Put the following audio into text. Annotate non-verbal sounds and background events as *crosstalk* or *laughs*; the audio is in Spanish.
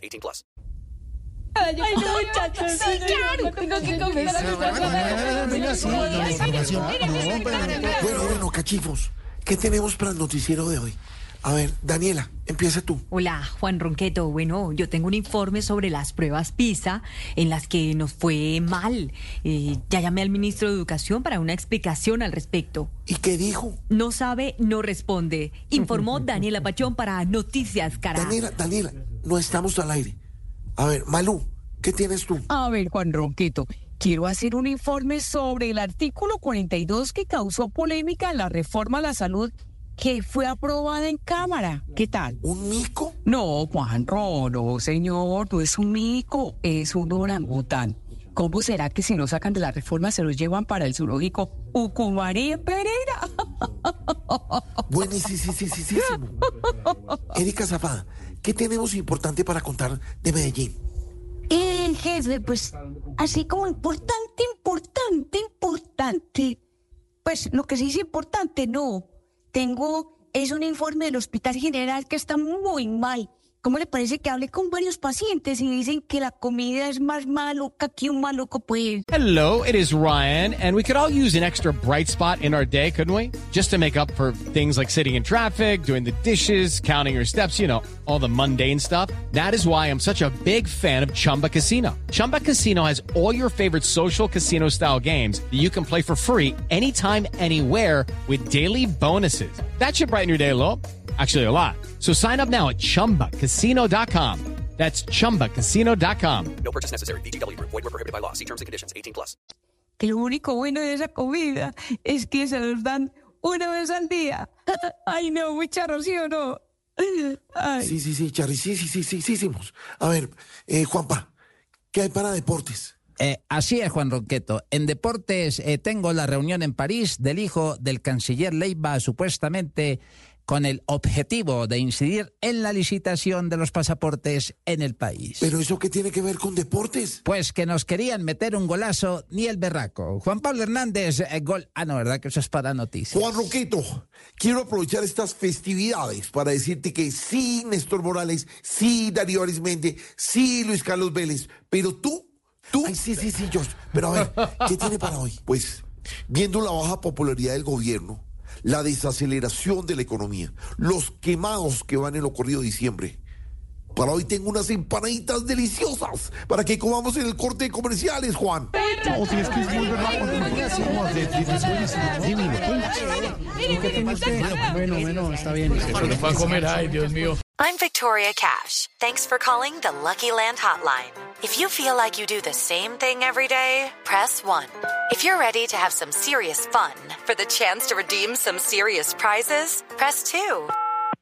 18 plus. Ay, no, muchachos. Sí, claro. Tengo que confesar. Bueno, bueno, cachifos. ¿Qué tenemos para el noticiero de hoy? A ver, Daniela, empieza tú. Hola, Juan Ronqueto. Bueno, yo tengo un informe sobre las pruebas PISA en las que nos fue mal. Eh, ya llamé al ministro de Educación para una explicación al respecto. ¿Y qué dijo? No sabe, no responde. Informó *laughs* Daniela Pachón para Noticias Cara. Daniela, Daniela, no estamos al aire. A ver, Malú, ¿qué tienes tú? A ver, Juan Ronquito, quiero hacer un informe sobre el artículo 42 que causó polémica en la reforma a la salud que fue aprobada en Cámara. ¿Qué tal? ¿Un mico? No, Juan Ron, no, señor, no es un mico, es un orangután. ¿Cómo será que si no sacan de la reforma se los llevan para el zoológico Ucumarí en Pereira? Bueno, sí, sí, sí, sí, sí. Erika Zafada, ¿qué tenemos importante para contar de Medellín? Eh, jefe, pues así como importante, importante, importante. Pues lo que sí es importante, no. Tengo, es un informe del Hospital General que está muy mal. ¿Cómo le parece que hablé con varios pacientes y dicen que la comida es más maluca que un maluco? Hello, it is Ryan, and we could all use an extra bright spot in our day, couldn't we? Just to make up for things like sitting in traffic, doing the dishes, counting your steps, you know, all the mundane stuff. That is why I'm such a big fan of Chumba Casino. Chumba Casino has all your favorite social casino style games that you can play for free anytime, anywhere with daily bonuses. That should brighten your day a little. Actually, a lot. So sign up now at chumbacasino.com. That's chumbacasino.com. No purchase necessary. BGW. Void were prohibited by law. See terms and conditions. 18 plus. Que lo único bueno de esa comida es que se los dan una vez al día. *laughs* Ay, no, muy charro, ¿sí o no? *laughs* Ay. Sí, sí, sí, Charly, sí, sí, sí, sí, sí, hicimos. A ver, eh, Juanpa, ¿qué hay para deportes? Eh, así es, Juan Ronqueto. En deportes eh, tengo la reunión en París del hijo del canciller Leiva, supuestamente con el objetivo de incidir en la licitación de los pasaportes en el país. ¿Pero eso qué tiene que ver con deportes? Pues que nos querían meter un golazo ni el berraco. Juan Pablo Hernández, eh, gol. Ah, no, ¿verdad? Que eso es para noticias. Juan Roqueto, quiero aprovechar estas festividades para decirte que sí, Néstor Morales, sí, Darío Arismendi, sí, Luis Carlos Vélez, pero tú, tú... Ay, sí, sí, sí, George, pero a ver, ¿qué tiene para hoy? Pues, viendo la baja popularidad del gobierno, la desaceleración de la economía, los quemados que van en lo corrido de diciembre, para hoy tengo unas empanaditas deliciosas para que comamos en el corte de comerciales, Juan. I'm Victoria Cash. Thanks for calling the Lucky Land Hotline. If you feel like you do the same thing every day, press 1. If you're ready to have some serious fun for the chance to redeem some serious prizes, press 2.